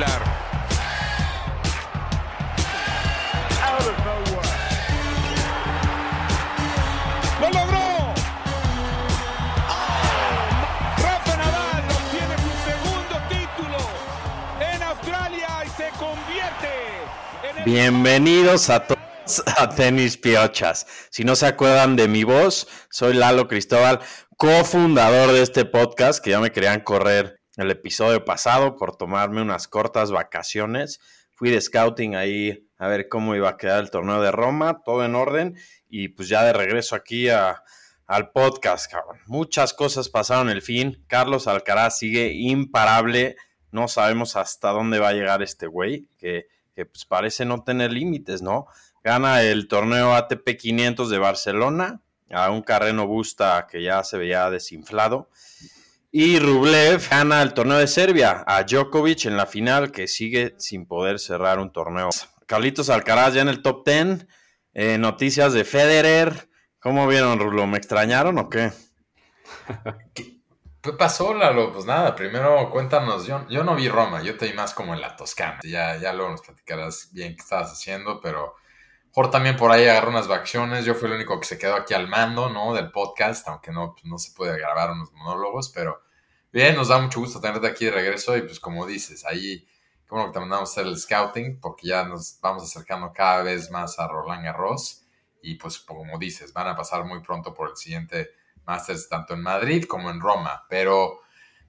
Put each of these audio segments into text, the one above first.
Espectacular. ¡Lo logró! Rafa Nadal obtiene su segundo título en Australia y se convierte en el... Bienvenidos a todos a Tenis Piochas. Si no se acuerdan de mi voz, soy Lalo Cristóbal, cofundador de este podcast, que ya me querían correr el episodio pasado por tomarme unas cortas vacaciones. Fui de scouting ahí a ver cómo iba a quedar el torneo de Roma, todo en orden, y pues ya de regreso aquí a, al podcast, cabrón. Muchas cosas pasaron el fin. Carlos Alcaraz sigue imparable. No sabemos hasta dónde va a llegar este güey, que, que pues parece no tener límites, ¿no? Gana el torneo ATP 500 de Barcelona, a un Carreno Busta que ya se veía desinflado. Y Rublev gana el torneo de Serbia a Djokovic en la final, que sigue sin poder cerrar un torneo. Carlitos Alcaraz ya en el top 10. Eh, noticias de Federer. ¿Cómo vieron, Rulo? ¿Me extrañaron o qué? ¿Qué pasó, Lalo? Pues nada, primero cuéntanos. Yo, yo no vi Roma, yo te vi más como en la Toscana. Ya, ya luego nos platicarás bien qué estabas haciendo, pero Jorge también por ahí agarró unas vacaciones. Yo fui el único que se quedó aquí al mando, ¿no? Del podcast, aunque no, pues no se puede grabar unos monólogos, pero bien, nos da mucho gusto tenerte aquí de regreso y pues como dices, ahí, como que te mandamos hacer el scouting, porque ya nos vamos acercando cada vez más a Roland Garros y pues como dices, van a pasar muy pronto por el siguiente Masters, tanto en Madrid como en Roma, pero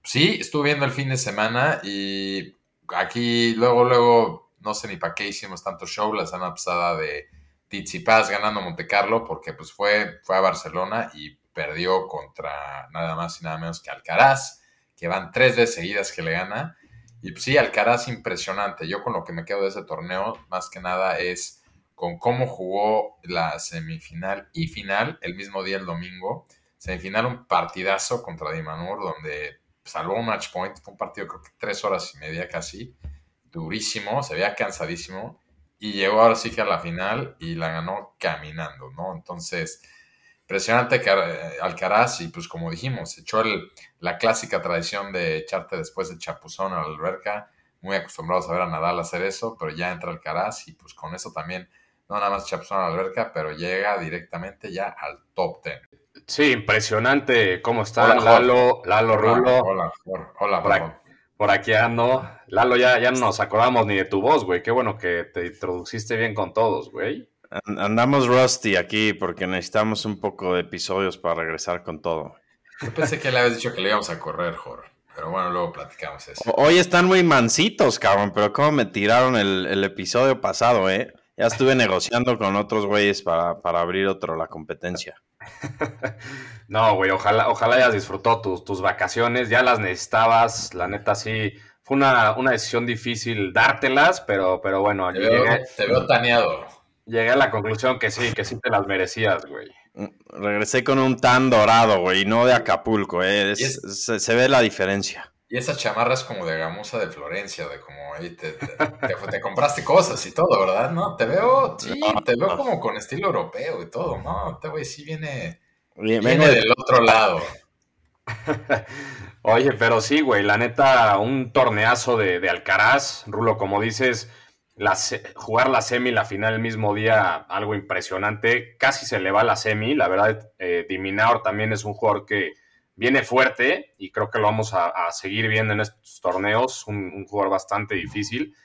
sí, estuve viendo el fin de semana y aquí luego, luego no sé ni para qué hicimos tanto show la semana pasada de Tsitsipas ganando Monte Carlo porque pues fue, fue a Barcelona y perdió contra nada más y nada menos que Alcaraz, que van tres veces seguidas que le gana. Y pues sí, Alcaraz impresionante. Yo con lo que me quedo de ese torneo, más que nada, es con cómo jugó la semifinal y final el mismo día, el domingo. Semifinal un partidazo contra Dimanur, donde salvó un match point. Fue un partido creo que tres horas y media casi durísimo, se veía cansadísimo y llegó ahora sí que a la final y la ganó caminando, ¿no? Entonces, impresionante que eh, Alcaraz y pues como dijimos, echó el, la clásica tradición de echarte después de chapuzón a la alberca, muy acostumbrados a ver a Nadal hacer eso, pero ya entra Alcaraz y pues con eso también, no nada más chapuzón a la alberca, pero llega directamente ya al top 10. Sí, impresionante cómo está hola, Lalo, Lalo Rulo. Hola, hola, hola, hola por aquí ando. Lalo, ya, ya no nos acordamos ni de tu voz, güey. Qué bueno que te introduciste bien con todos, güey. Andamos rusty aquí porque necesitamos un poco de episodios para regresar con todo. Yo pensé que le habías dicho que le íbamos a correr, Jorge. Pero bueno, luego platicamos eso. Hoy están muy mansitos, cabrón, pero cómo me tiraron el, el episodio pasado, ¿eh? Ya estuve negociando con otros güeyes para, para abrir otro, la competencia. no, güey, ojalá, ojalá hayas disfrutado tus, tus, vacaciones, ya las necesitabas, la neta sí, fue una, una decisión difícil dártelas, pero, pero bueno, te veo, llegué, te veo taneado. Llegué a la conclusión que sí, que sí te las merecías, güey. Regresé con un tan dorado, güey, no de Acapulco, eh. Es, es, se, se ve la diferencia. Y esa chamarra es como de gamuza de Florencia, de como ahí te, te, te, te, compraste cosas y todo, ¿verdad? No, te veo, sí, te veo como con estilo europeo y todo, ¿no? Este güey sí viene, viene, del otro lado. Oye, pero sí, güey, la neta, un torneazo de, de Alcaraz, Rulo, como dices, la, jugar la semi, la final el mismo día, algo impresionante, casi se le va la semi, la verdad, eh, también es un jugador que viene fuerte y creo que lo vamos a, seguir viendo en estos torneos, un, un, jugador bastante difícil.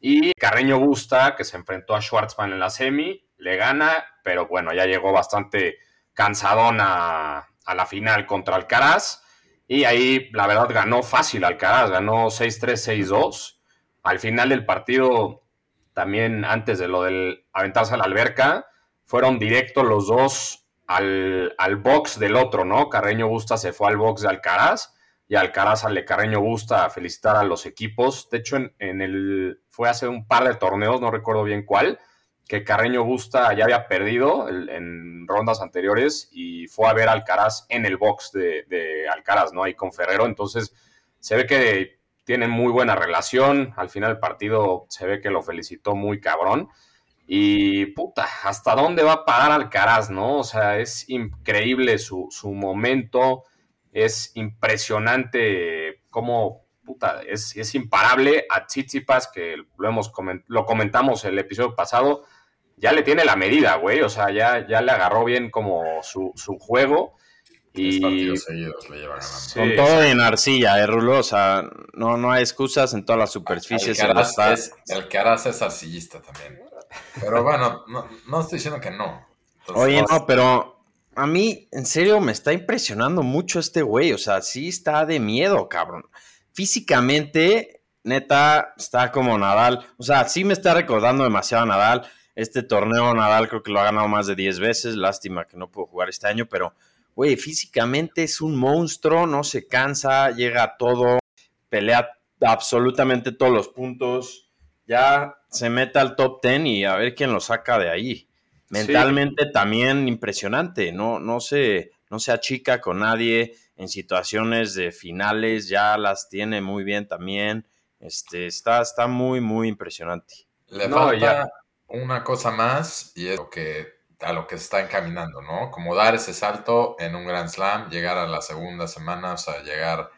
Y Carreño Busta, que se enfrentó a Schwartzman en la semi, le gana, pero bueno, ya llegó bastante cansadón a, a la final contra Alcaraz. Y ahí, la verdad, ganó fácil Alcaraz, ganó 6-3, 6-2. Al final del partido, también antes de lo del aventarse a la alberca, fueron directos los dos al, al, box del otro, ¿no? Carreño Busta se fue al box de Alcaraz y Alcaraz al de Carreño Busta a felicitar a los equipos. De hecho, en, en, el, fue hace un par de torneos, no recuerdo bien cuál, que Carreño Busta ya había perdido en rondas anteriores y fue a ver Alcaraz en el box de, de Alcaraz, ¿no? Ahí con Ferrero. Entonces, se ve que tienen muy buena relación. Al final del partido se ve que lo felicitó muy cabrón. Y puta, ¿hasta dónde va a parar Alcaraz, no? O sea, es increíble su, su momento, es impresionante como puta, es, es imparable a Tsitsipas, que lo, hemos lo comentamos el episodio pasado, ya le tiene la medida, güey, o sea, ya, ya le agarró bien como su, su juego. Y... partidos seguidos le lleva ganando. Con todo en arcilla, eh, Rulo. O sea, no, no hay excusas en todas las superficies. El Caraz, es, el Caraz es arcillista también. Pero bueno, no, no estoy diciendo que no. Entonces, Oye, no, pero a mí, en serio, me está impresionando mucho este güey. O sea, sí está de miedo, cabrón. Físicamente, neta, está como Nadal. O sea, sí me está recordando demasiado a Nadal. Este torneo Nadal creo que lo ha ganado más de 10 veces. Lástima que no pudo jugar este año, pero, güey, físicamente es un monstruo, no se cansa, llega a todo, pelea absolutamente todos los puntos. Ya se mete al top 10 y a ver quién lo saca de ahí. Mentalmente también impresionante, no, no, se, no se achica con nadie en situaciones de finales, ya las tiene muy bien también. Este, está, está muy, muy impresionante. Le falta una cosa más y es lo que, a lo que se está encaminando, ¿no? Como dar ese salto en un Grand Slam, llegar a la segunda semana, o sea, llegar,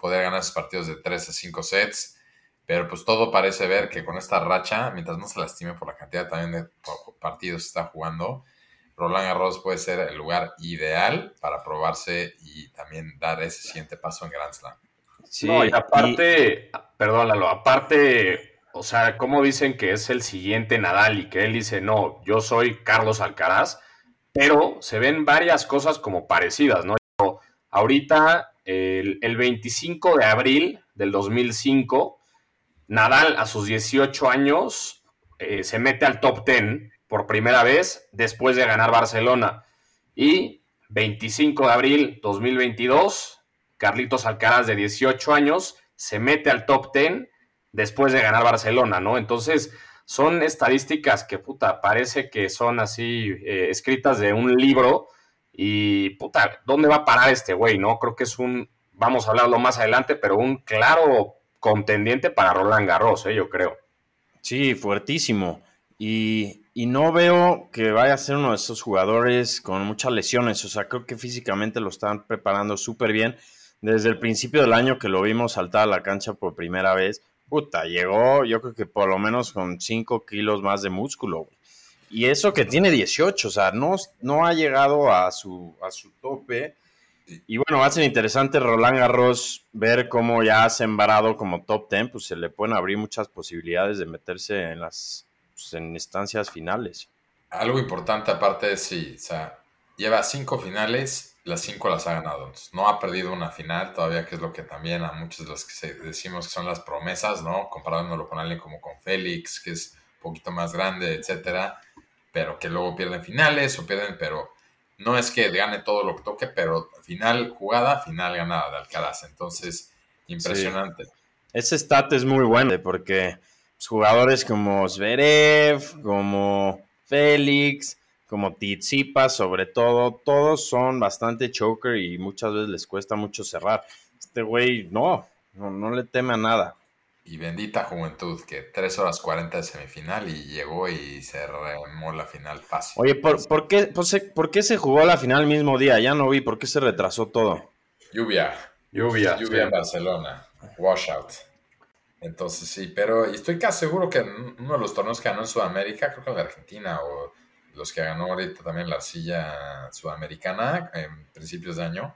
poder ganar esos partidos de 3 a 5 sets pero pues todo parece ver que con esta racha, mientras no se lastime por la cantidad también de partidos que está jugando, Roland Garros puede ser el lugar ideal para probarse y también dar ese siguiente paso en Grand Slam. Sí, no, y aparte, perdónalo, aparte, o sea, como dicen que es el siguiente Nadal y que él dice, no, yo soy Carlos Alcaraz, pero se ven varias cosas como parecidas, ¿no? Ahorita, el, el 25 de abril del 2005, Nadal a sus 18 años eh, se mete al top 10 por primera vez después de ganar Barcelona. Y 25 de abril 2022, Carlitos Alcaraz de 18 años se mete al top 10 después de ganar Barcelona, ¿no? Entonces, son estadísticas que, puta, parece que son así eh, escritas de un libro y, puta, ¿dónde va a parar este güey, no? Creo que es un, vamos a hablarlo más adelante, pero un claro contendiente para Roland Garros, ¿eh? yo creo. Sí, fuertísimo. Y, no veo que vaya a ser uno de esos jugadores con muchas lesiones. O sea, creo que físicamente lo están preparando súper bien. Desde el principio del año que lo vimos saltar a la cancha por primera vez, puta, llegó yo creo que por lo menos con 5 kilos más de músculo. Y eso que tiene 18, o sea, no, no ha llegado a su, a su tope y bueno, va interesante Roland Garros ver cómo ya ha sembrado como top 10, pues se le pueden abrir muchas posibilidades de meterse en las pues, en instancias finales. Algo importante aparte es sí, o sea, lleva cinco finales, las cinco las ha ganado. no ha perdido una final todavía, que es lo que también a muchos de los que decimos que son las promesas, ¿no? Comparándolo con alguien como con Félix, que es un poquito más grande, etcétera, pero que luego pierden finales o pierden, pero no es que gane todo lo que toque, pero final jugada, final ganada de Alcaraz. Entonces, impresionante. Ese stat es muy bueno porque pues, jugadores como Zverev, como Félix, como Tizipa, sobre todo, todos son bastante choker y muchas veces les cuesta mucho cerrar. Este güey no, no, no le teme a nada y bendita juventud, que 3 horas 40 de semifinal y llegó y se remó la final fácil. Oye, ¿por, qué, por, qué, se jugó la final el mismo día? Ya no vi, ¿por qué se retrasó todo? Lluvia. Lluvia. Lluvia en Barcelona. Washout. Entonces sí, pero estoy casi seguro que uno de los torneos que ganó en Sudamérica, creo que en Argentina, o los que ganó ahorita también la arcilla sudamericana en principios de año,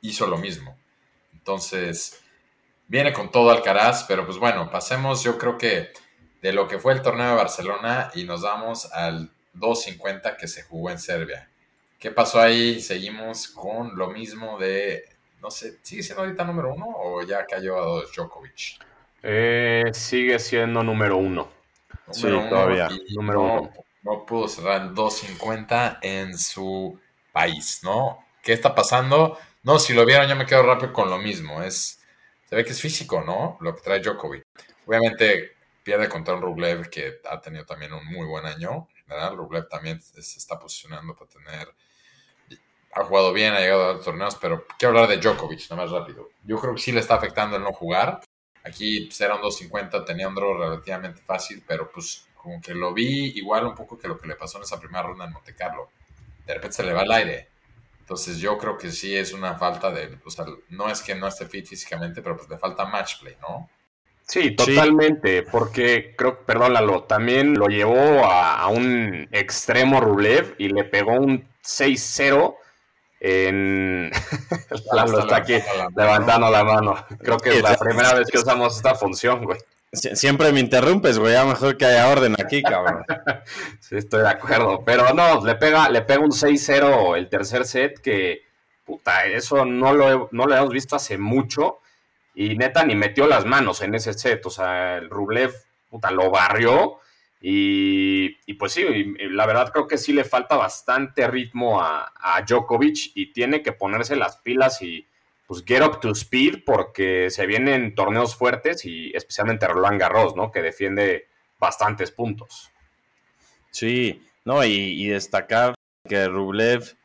hizo lo mismo. Entonces, viene con todo Alcaraz, pero pues bueno, pasemos yo creo que de lo que fue el torneo de Barcelona y nos vamos al 250 que se jugó en Serbia. ¿Qué pasó ahí? Seguimos con lo mismo de, no sé, ¿sigue siendo ahorita número uno o ya cayó a dos Djokovic? Eh, sigue siendo número uno. sí, todavía. Número no, uno. no pudo cerrar el 250 en su país, ¿no? ¿Qué está pasando? No, si lo vieron, yo me quedo rápido con lo mismo. Es se ve que es físico, ¿no? Lo que trae Djokovic. Obviamente pierde contra un Rublev que ha tenido también un muy buen año. ¿verdad? Rublev también se está posicionando para tener. Ha jugado bien, ha llegado a los torneos, pero quiero hablar de Djokovic, nada más rápido. Yo creo que sí le está afectando el no jugar. Aquí pues, era un 2.50, tenía un draw relativamente fácil, pero pues como que lo vi igual un poco que lo que le pasó en esa primera ronda en Monte Carlo. De repente se le va al aire. Entonces yo creo que sí es una falta de, o sea, no es que no esté fit físicamente, pero pues le falta match play, ¿no? Sí, totalmente, porque creo, perdón Lalo, también lo llevó a, un extremo Rublev y le pegó un 6-0 en... Lalo está aquí levantando la mano. Creo que es la primera vez que usamos esta función, güey. Siempre me interrumpes, güey. Ya mejor que haya orden aquí, cabrón. sí, estoy de acuerdo. Pero no, le pega, le pega un 6-0 el tercer set que, puta, eso no lo, no lo hemos visto hace mucho. Y neta, ni metió las manos en ese set. O sea, el Rublev, puta, lo barrió. Y, y pues sí, la verdad creo que sí le falta bastante ritmo a, a Djokovic y tiene que ponerse las pilas y pues get up to speed porque se vienen torneos fuertes y especialmente Roland Garros, ¿no? Que defiende bastantes puntos. Sí, no, y, destacar que Rublev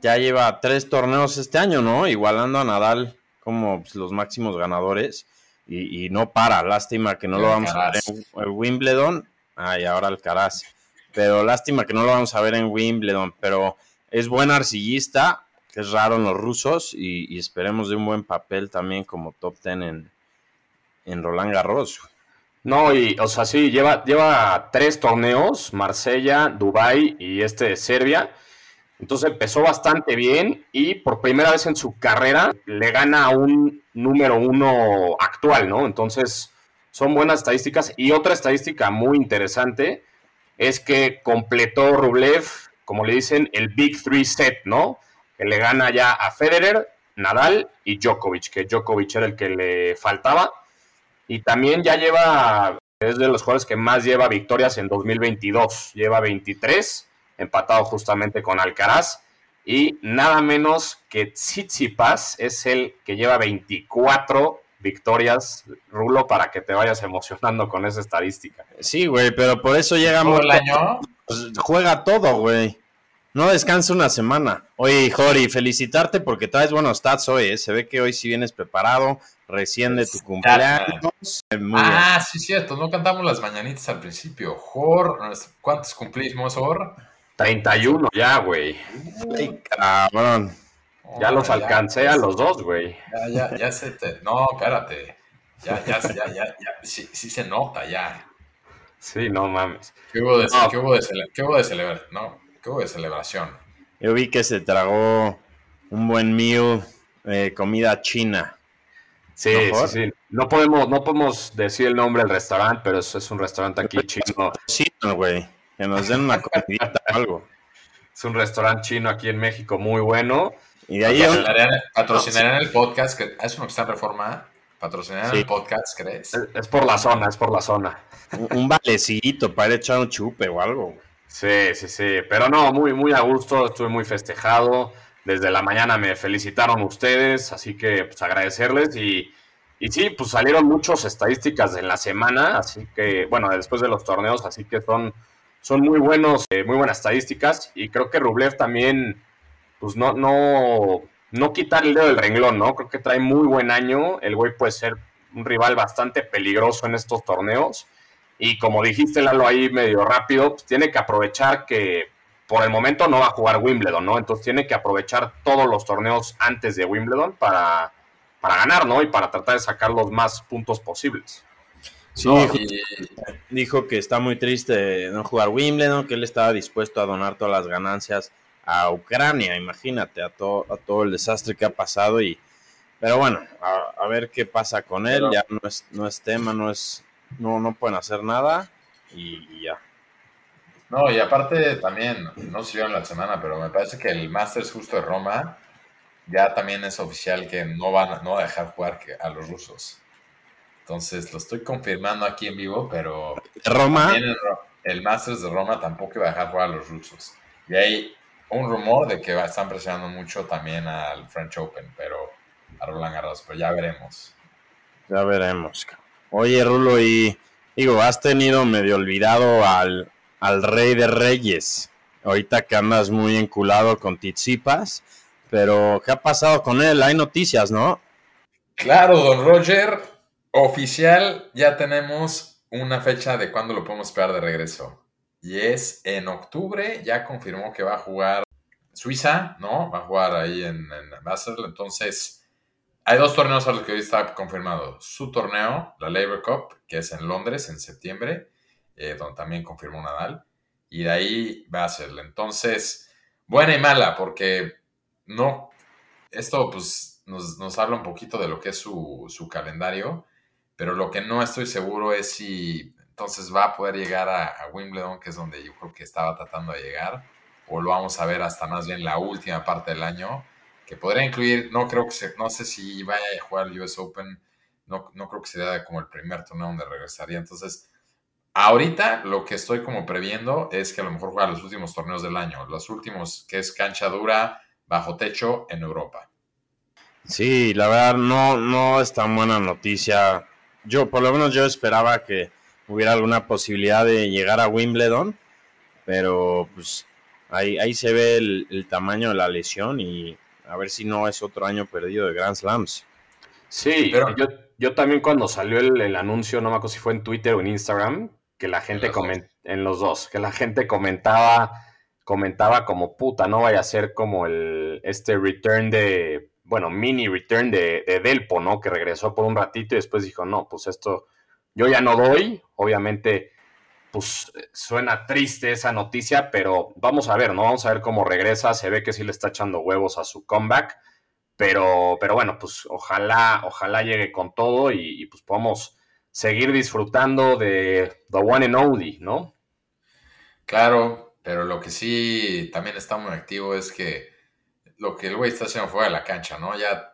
ya lleva tres torneos este año, ¿no? Igualando a Nadal como pues, los máximos ganadores y, no para. Lástima que no lo vamos a ver en, Wimbledon. Ah, y ahora Alcaraz. Pero lástima que no lo vamos a ver en Wimbledon. Pero es buen arcillista es raro en los rusos y, esperemos de un buen papel también como top ten en, en Roland Garros. No, y o sea, sí, lleva, lleva tres torneos, Marsella, Dubai y este de Serbia. Entonces empezó bastante bien y por primera vez en su carrera le gana a un número uno actual, ¿no? Entonces son buenas estadísticas. Y otra estadística muy interesante es que completó Rublev, como le dicen, el Big Three set, ¿no? Que le gana ya a Federer, Nadal y Djokovic, que Djokovic era el que le faltaba. Y también ya lleva, es de los jugadores que más lleva victorias en 2022. Lleva 23, empatado justamente con Alcaraz. Y nada menos que Tsitsipas es el que lleva 24 victorias, Rulo, para que te vayas emocionando con esa estadística. Sí, güey, pero por eso llegamos... el año? Pues, juega todo, güey. No descansa una semana. Oye, Jori, felicitarte porque traes buenos stats hoy. ¿eh? Se ve que hoy sí vienes preparado, recién de tu cumpleaños. ah, sí, cierto. No cantamos las mañanitas al principio. Jor, ¿cuántos cumplimos, Jor? 31 ya, güey. Ay, cabrón. ya los alcancé a los dos, güey. Ya, ya, ya se te... No, espérate. Ya, ya, ya, ya, ya. Sí, sí se nota, ya. Sí, no mames. ¿Qué hubo de, ¿qué hubo de, ¿qué hubo de celebrar? No, ¿Qué de celebración? Yo vi que se tragó un buen meal, eh, comida china. Sí, sí, sí. No podemos, no podemos decir el nombre del restaurante, pero eso es un restaurante aquí chino. Chino, güey. Que nos den una comidita o algo. Es un restaurante chino aquí en México muy bueno. Y de ahí patrocinarían, el podcast, que es una que está en reforma. Patrocinarían el podcast, ¿crees? Es, por la zona, es por la zona. Un, un valecito para echar un chupe o algo. Sí, sí, sí, pero no, muy, muy a gusto, estuve muy festejado. Desde la mañana me felicitaron ustedes, así que pues agradecerles. Y, y sí, pues salieron muchas estadísticas en la semana, así que, bueno, después de los torneos, así que son, son muy buenos, eh, muy buenas estadísticas. Y creo que Rublev también, pues no, no, no quitar el dedo del renglón, ¿no? Creo que trae muy buen año, el güey puede ser un rival bastante peligroso en estos torneos y como dijiste, Lalo, ahí medio rápido, pues tiene que aprovechar que por el momento no va a jugar Wimbledon, ¿no? Entonces tiene que aprovechar todos los torneos antes de Wimbledon para, para ganar, ¿no? Y para tratar de sacar los más puntos posibles. Sí, dijo que está muy triste de no jugar Wimbledon, que él estaba dispuesto a donar todas las ganancias a Ucrania, imagínate, a todo, a todo el desastre que ha pasado y pero bueno, a, ver qué pasa con él, ya no es, no es tema, no es no, no pueden hacer nada y, ya. No, y aparte también, no se vieron la semana, pero me parece que el Masters justo de Roma ya también es oficial que no van no a dejar jugar a los rusos. Entonces lo estoy confirmando aquí en vivo, pero Roma el, Masters de Roma tampoco iba a dejar jugar a los rusos. Y hay un rumor de que están presionando mucho también al French Open, pero a Roland Garros, pero ya veremos. Ya veremos. Oye, Rulo, y digo, has tenido medio olvidado al, al rey de reyes. Ahorita que andas muy enculado con Tizipas, pero ¿qué ha pasado con él? Hay noticias, ¿no? Claro, don Roger, oficial, ya tenemos una fecha de cuándo lo podemos esperar de regreso. Y es en octubre, ya confirmó que va a jugar Suiza, ¿no? Va a jugar ahí en, en Basel. Entonces, hay dos torneos a los que hoy está confirmado. Su torneo, la Labor Cup, que es en Londres en septiembre, eh, donde también confirmó Nadal. Y de ahí Basel. Entonces, buena y mala, porque no. Esto, pues, nos, nos habla un poquito de lo que es su, su calendario. Pero lo que no estoy seguro es si entonces va a poder llegar a, Wimbledon, que es donde yo creo que estaba tratando de llegar, o lo vamos a ver hasta más bien la última parte del año, que podría incluir, no creo que se, no sé si vaya a jugar el US Open, no, no creo que sea como el primer torneo donde regresaría, entonces ahorita lo que estoy como previendo es que a lo mejor juega los últimos torneos del año, los últimos que es cancha dura, bajo techo en Europa. Sí, la verdad no, no es tan buena noticia. Yo, por lo menos yo esperaba que hubiera alguna posibilidad de llegar a Wimbledon, pero pues ahí, ahí se ve el, tamaño de la lesión y a ver si no es otro año perdido de Grand Slams. Sí, pero yo, yo también cuando salió el, anuncio, no me acuerdo si fue en Twitter o en Instagram, que la gente comentaba, en los dos, que la gente comentaba, comentaba como puta, no vaya a ser como el este return de, bueno, mini return de, de Delpo, ¿no? Que regresó por un ratito y después dijo, no, pues esto yo ya no doy, obviamente, pues suena triste esa noticia, pero vamos a ver, ¿no? Vamos a ver cómo regresa. Se ve que sí le está echando huevos a su comeback, pero, pero bueno, pues ojalá, ojalá llegue con todo y, pues podamos seguir disfrutando de The One and Only, ¿no? Claro, pero lo que sí también está muy activo es que lo que el güey está haciendo fuera de la cancha, ¿no? Ya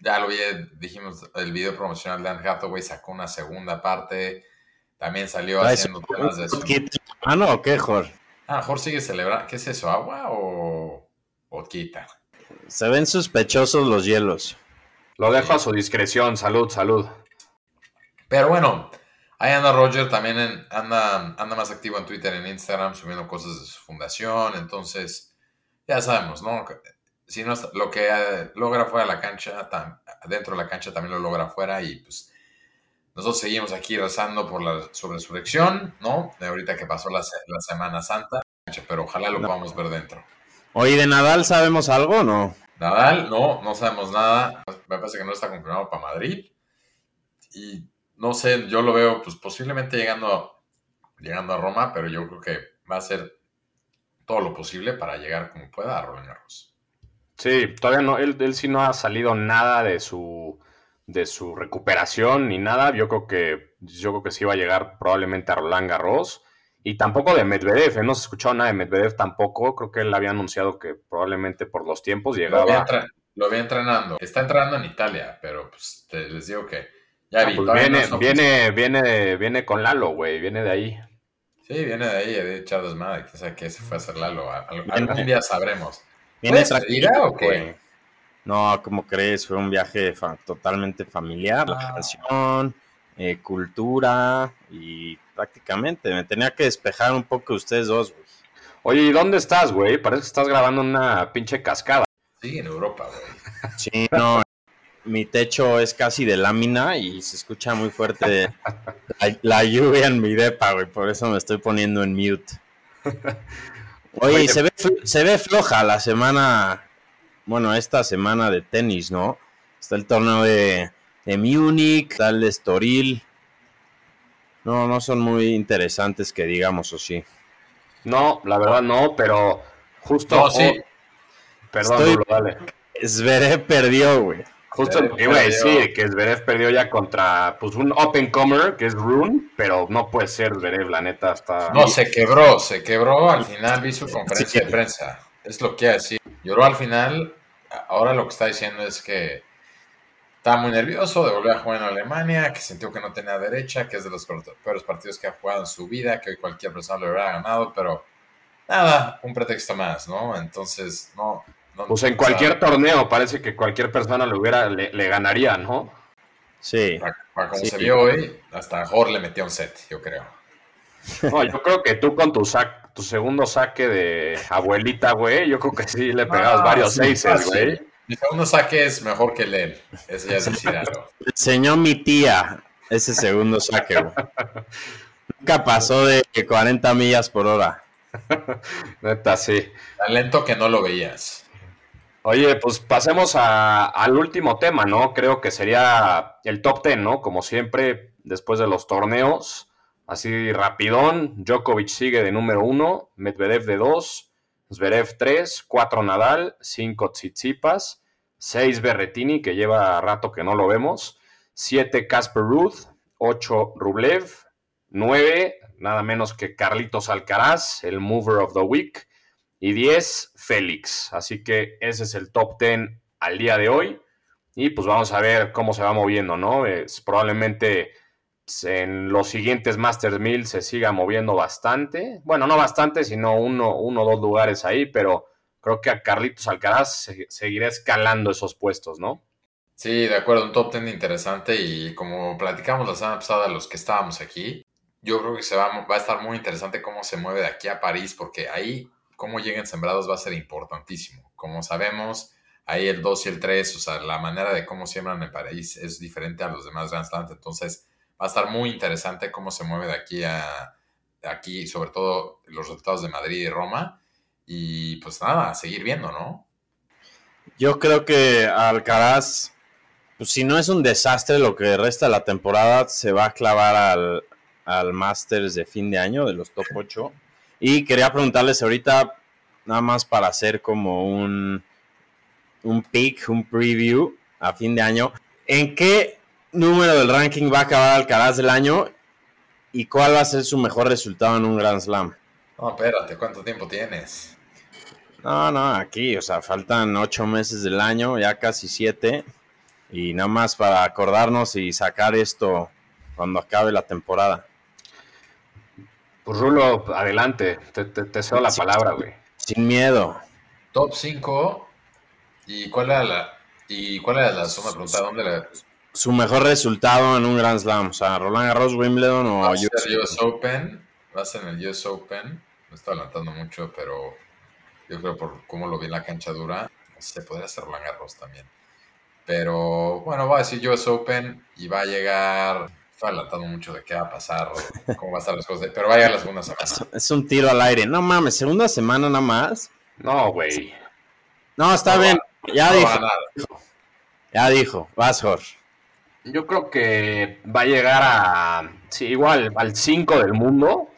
ya lo vi, dijimos, el video promocional de Anne Hathaway sacó una segunda parte. También salió haciendo temas de su... Ah, no, ¿qué, Jorge? Ah, Jorge sigue celebrando. ¿Qué es eso, agua o, o quita? Se ven sospechosos los hielos. Lo dejo a su discreción. Salud, salud. Pero bueno, ahí anda Roger, también anda, anda más activo en Twitter, en Instagram, subiendo cosas de su fundación. Entonces, ya sabemos, ¿no? si no lo que eh, logra fuera de la cancha, dentro de la cancha también lo logra fuera y pues nosotros seguimos aquí rezando por la su resurrección, ¿no? De ahorita que pasó la, Semana Santa, pero ojalá lo podamos ver dentro. Oye, ¿de Nadal sabemos algo o no? Nadal, no, no sabemos nada. Me parece que no está confirmado para Madrid. Y no sé, yo lo veo pues posiblemente llegando, llegando a Roma, pero yo creo que va a ser todo lo posible para llegar como pueda a Roland Garros. Sí, todavía no, él, él sí no ha salido nada de su, de su recuperación ni nada. Yo creo que, yo creo que sí va a llegar probablemente a Roland Garros. Y tampoco de Medvedev, ¿eh? no se ha escuchado nada de Medvedev tampoco. Creo que él había anunciado que probablemente por los tiempos llegaba. Lo había, entrenando. Está entrenando en Italia, pero pues les digo que ya vi. Pues viene, viene, viene, viene con Lalo, güey. Viene de ahí. Sí, viene de ahí, de echar desmadre. Que que se fue a hacer Lalo. Algún día sabremos. ¿Viene o qué? No, como crees, fue un viaje totalmente familiar, la ah. canción, eh, cultura y prácticamente me tenía que despejar un poco ustedes dos, güey. Oye, ¿y dónde estás, güey? Parece que estás grabando una pinche cascada. Sí, en Europa, güey. Sí, no, mi techo es casi de lámina y se escucha muy fuerte la, la lluvia en mi depa, güey, por eso me estoy poniendo en mute. Oye, se, ve, se ve floja la semana, bueno, esta semana de tenis, ¿no? Está el torneo de, de Múnich, está el de Estoril. No, no son muy interesantes que digamos, ¿o sí? No, la verdad no, pero justo... No, sí. Perdón, dale. Zverev perdió, güey. Justo lo que iba a decir, que Zverev perdió ya contra pues un open comer, que es Rune, pero no puede ser Zverev, la neta está... No, se quebró, se quebró, al final vi su conferencia de prensa, es lo que Lloró al final, ahora lo que está diciendo es que está muy nervioso de volver a jugar en Alemania, que sintió que no tenía derecha, que es de los peores partidos que ha jugado en su vida, que hoy cualquier persona le hubiera ganado, pero nada, un pretexto más, ¿no? Entonces, no, pues en cualquier torneo parece que cualquier persona le hubiera le, ganaría, ¿no? Sí. Para, como se vio hoy, hasta Jorge le metió un set, yo creo. No, yo creo que tú con tu sac, tu segundo saque de abuelita, güey, yo creo que sí le pegabas varios seises, güey. Mi segundo saque es mejor que el él. Eso ya es decir algo. Enseñó mi tía ese segundo saque, güey. Nunca pasó de 40 millas por hora. Neta, sí. Talento que no lo veías. Oye, pues pasemos al último tema, ¿no? Creo que sería el top ten, ¿no? Como siempre, después de los torneos. Así rapidón, Djokovic sigue de número uno, Medvedev de dos, Zverev tres, cuatro Nadal, cinco Tsitsipas, seis Berretini, que lleva rato que no lo vemos, siete Casper Ruth, ocho Rublev, nueve, nada menos que Carlitos Alcaraz, el Mover of the Week, y 10 Félix. Así que ese es el top 10 al día de hoy. Y pues vamos a ver cómo se va moviendo, ¿no? Es, probablemente en los siguientes Masters 1000 se siga moviendo bastante. Bueno, no bastante, sino uno, uno o dos lugares ahí, pero creo que a Carlitos Alcaraz seguirá escalando esos puestos, ¿no? Sí, de acuerdo, un top 10 interesante y como platicamos la semana pasada los que estábamos aquí, yo creo que se va, a estar muy interesante cómo se mueve de aquí a París, porque ahí cómo lleguen sembrados va a ser importantísimo. Como sabemos, ahí el 2 y el 3, o sea, la manera de cómo siembran en París es diferente a los demás Grand Slams, entonces va a estar muy interesante cómo se mueve de aquí a aquí, sobre todo los resultados de Madrid y Roma. Y pues nada, seguir viendo, ¿no? Yo creo que Alcaraz, pues si no es un desastre lo que resta de la temporada, se va a clavar al, al Masters de fin de año de los top 8 y quería preguntarles ahorita, nada más para hacer como un, un pick, un preview a fin de año, ¿en qué número del ranking va a acabar Alcaraz del año y cuál va a ser su mejor resultado en un Grand Slam? No, espérate, ¿cuánto tiempo tienes? No, no, aquí, o sea, faltan ocho meses del año, ya casi siete, y nada más para acordarnos y sacar esto cuando acabe la temporada. Pues Rulo, adelante, te, te, cedo la palabra, güey. Sin miedo. Top 5. ¿Y cuál era la, y cuál era la suma pregunta? ¿Dónde la... Su mejor resultado en un Grand Slam, o sea, Roland Garros, Wimbledon o Va a ser US Open. Va a ser en el US Open. Me está adelantando mucho, pero yo creo por cómo lo vi en la cancha dura, se podría hacer Roland Garros también. Pero bueno, va a decir US Open y va a llegar Estoy adelantando mucho de qué va a pasar, cómo va a estar las cosas, pero vaya la segunda semana. Es un tiro al aire. No mames, segunda semana nada más. No, güey. No, está bien. ya dijo. Ya dijo. Vas, Jorge. Yo creo que va a llegar a. Sí, igual, al 5 del mundo.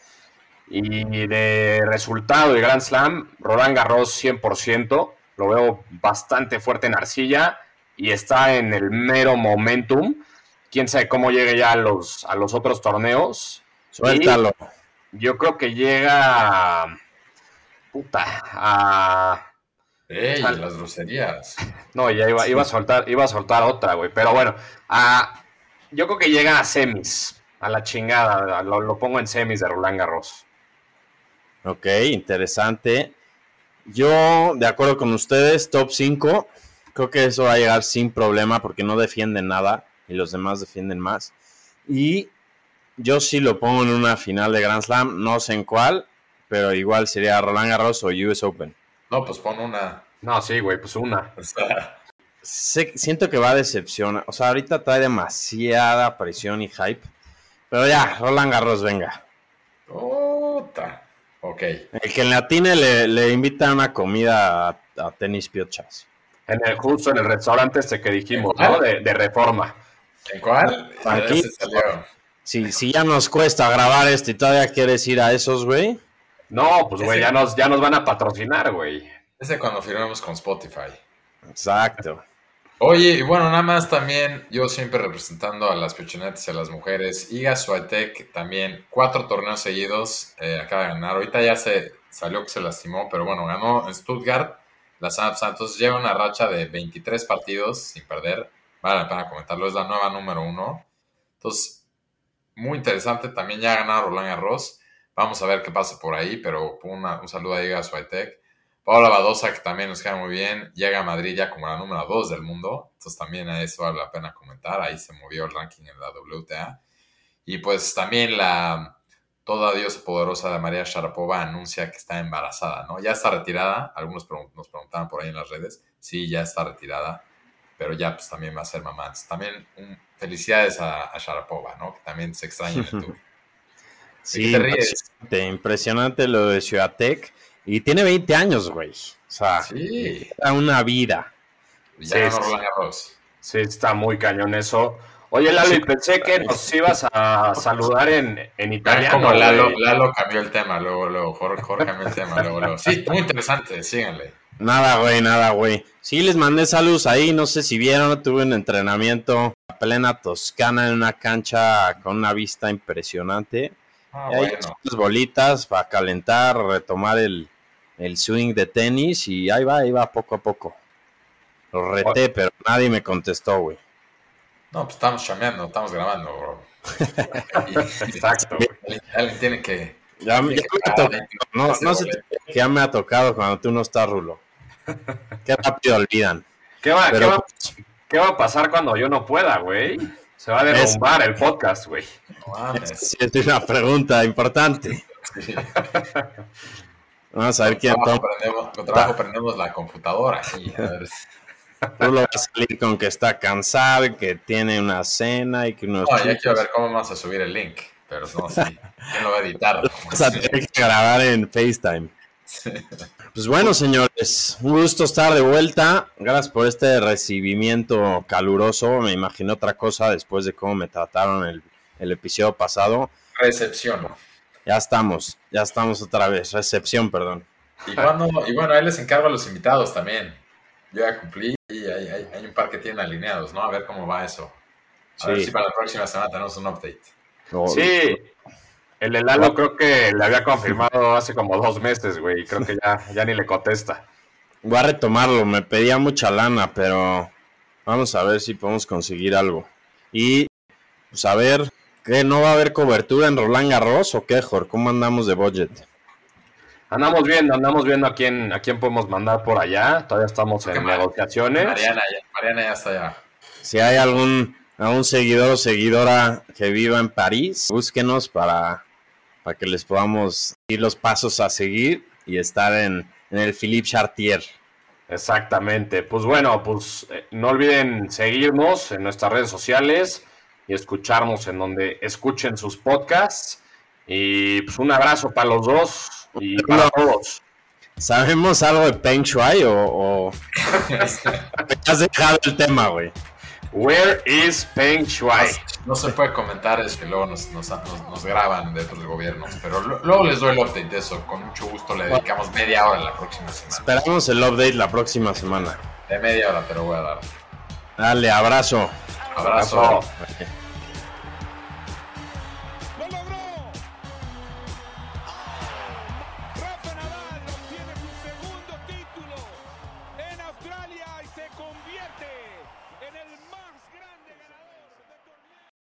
Y de resultado de Grand Slam, Roland Garros 100%. Lo veo bastante fuerte en arcilla. Y está en el mero momentum quién sabe cómo llegue ya a los, a los otros torneos. Suéltalo. yo creo que llega. Puta. A. ¡Ey! las groserías. No, ya iba, iba, a soltar, iba a soltar otra, güey. Pero bueno, a, yo creo que llega a semis. A la chingada. Lo, lo pongo en semis de Roland Garros. Ok, interesante. Yo, de acuerdo con ustedes, top 5. Creo que eso va a llegar sin problema porque no defienden nada y los demás defienden más. Y yo sí lo pongo en una final de Grand Slam, no sé en cuál, pero igual sería Roland Garros o US Open. No, pues pon una. No, sí, güey, pues una. siento que va a decepcionar. O sea, ahorita trae demasiada presión y hype. Pero ya, Roland Garros, venga. Puta. Ok. El que en la le, le invita a una comida a, tenis piochas. En el, justo en el restaurante este que dijimos, ¿no? De, de reforma. ¿En cuál? Aquí, si, si ya nos cuesta grabar este y todavía quieres ir a esos, güey. No, pues, güey, ya nos, ya nos van a patrocinar, güey. Ese cuando firmamos con Spotify. Exacto. Oye, y bueno, nada más también, yo siempre representando a las pechonetas y a las mujeres. Iga Swiatek también, cuatro torneos seguidos, eh, acaba de ganar. Ahorita ya se salió que se lastimó, pero bueno, ganó en Stuttgart. La Santos lleva una racha de 23 partidos sin perder vale la pena comentarlo, es la nueva número uno. Entonces, muy interesante, también ya ha ganado Roland Garros. Vamos a ver qué pasa por ahí, pero un saludo a Iga Swiatek. Paola Badosa, que también nos queda muy bien, llega a Madrid ya como la número dos del mundo. Entonces también a eso vale la pena comentar. Ahí se movió el ranking en la WTA. Y pues también la toda diosa poderosa de María Sharapova anuncia que está embarazada, ¿no? Ya está retirada. Algunos nos preguntaban por ahí en las redes. Sí, ya está retirada pero ya pues también va a ser mamá. también felicidades a, Sharapova, ¿no? Que también se extraña en el tour. Sí, te ríes? impresionante, impresionante lo de Ciudad Tech. Y tiene 20 años, güey. O sea, Sí. era una vida. Ya Sí, está muy cañón eso. Oye, Lalo, y pensé que nos ibas a saludar en, en italiano. como Lalo. Lalo cambió el tema, luego, luego, Jorge, Jorge cambió el tema, luego, luego. Sí, muy interesante, síganle. Nada, güey, nada, güey. Sí, les mandé saludos ahí. No sé si vieron, tuve un entrenamiento a plena Toscana en una cancha con una vista impresionante. Ah, Y ahí bueno. unas bolitas para calentar, retomar el, el swing de tenis y ahí va, ahí va poco a poco. Lo reté, pero nadie me contestó, güey. No, pues estamos chameando, estamos grabando, bro. Exacto. Alguien- Alguien tiene que... Ya, me- ya me ha tocado, no, no sé que ya me ha tocado cuando tú no estás, Rulo. Qué rápido olvidan. ¿Qué va, Pero qué va- qué va a pasar cuando yo no pueda, güey? Se va a derrumbar el podcast, güey. Sí, es una pregunta importante. Sí. Vamos a ver quién Con trabajo toma. prendemos- Con trabajo prendemos la computadora. aquí, a ver. Rulo va a salir con que está cansado y que tiene una cena y que unos No, ya chicos- quiero ver cómo vamos a subir el link, pero no sé. ¿Quién lo va a editar? Vamos a tener que grabar en FaceTime. Pues bueno, señores, un gusto estar de vuelta. Gracias por este recibimiento caluroso. Me imagino otra cosa después de cómo me trataron el, el episodio pasado. Recepción. Ya estamos, ya estamos otra vez. Recepción, perdón. Y, cuando, y bueno, ahí les encargo a los invitados también. Yo ya cumplí y hay, hay- hay un par que tienen alineados, ¿no? A ver cómo va eso. A ver si para la próxima semana tenemos un update. Sí, el de Lalo creo que le había confirmado hace como dos meses, güey. Creo que ya, ya ni le contesta. Voy a retomarlo. Me pedía mucha lana, pero vamos a ver si podemos conseguir algo. Y pues a ver, ¿qué no va a haber cobertura en Roland Garros o qué, Jorge? ¿Cómo andamos de budget? Andamos viendo, andamos viendo a quién, a quién podemos mandar por allá. Todavía estamos en negociaciones. Mariana, ya, Mariana ya está ya. Si hay algún, algún seguidor o seguidora que viva en París, búsquenos para, para que les podamos ir los pasos a seguir y estar en, en el Philippe Chartier. Exactamente. Pues bueno, pues eh, no olviden seguirnos en nuestras redes sociales y escucharnos en donde escuchen sus podcasts. Y pues un abrazo para los dos y para No. todos. ¿Sabemos algo de Peng Shuai o, o has dejado el tema, güey? Where is Peng Shuai? No se puede comentar, es que luego nos, nos, nos- nos graban dentro del gobierno. Pero lo- luego les doy el update de eso. Con mucho gusto le dedicamos media hora la próxima semana. Esperamos el update la próxima semana. De media hora te lo voy a dar. Dale, abrazo. Abrazo.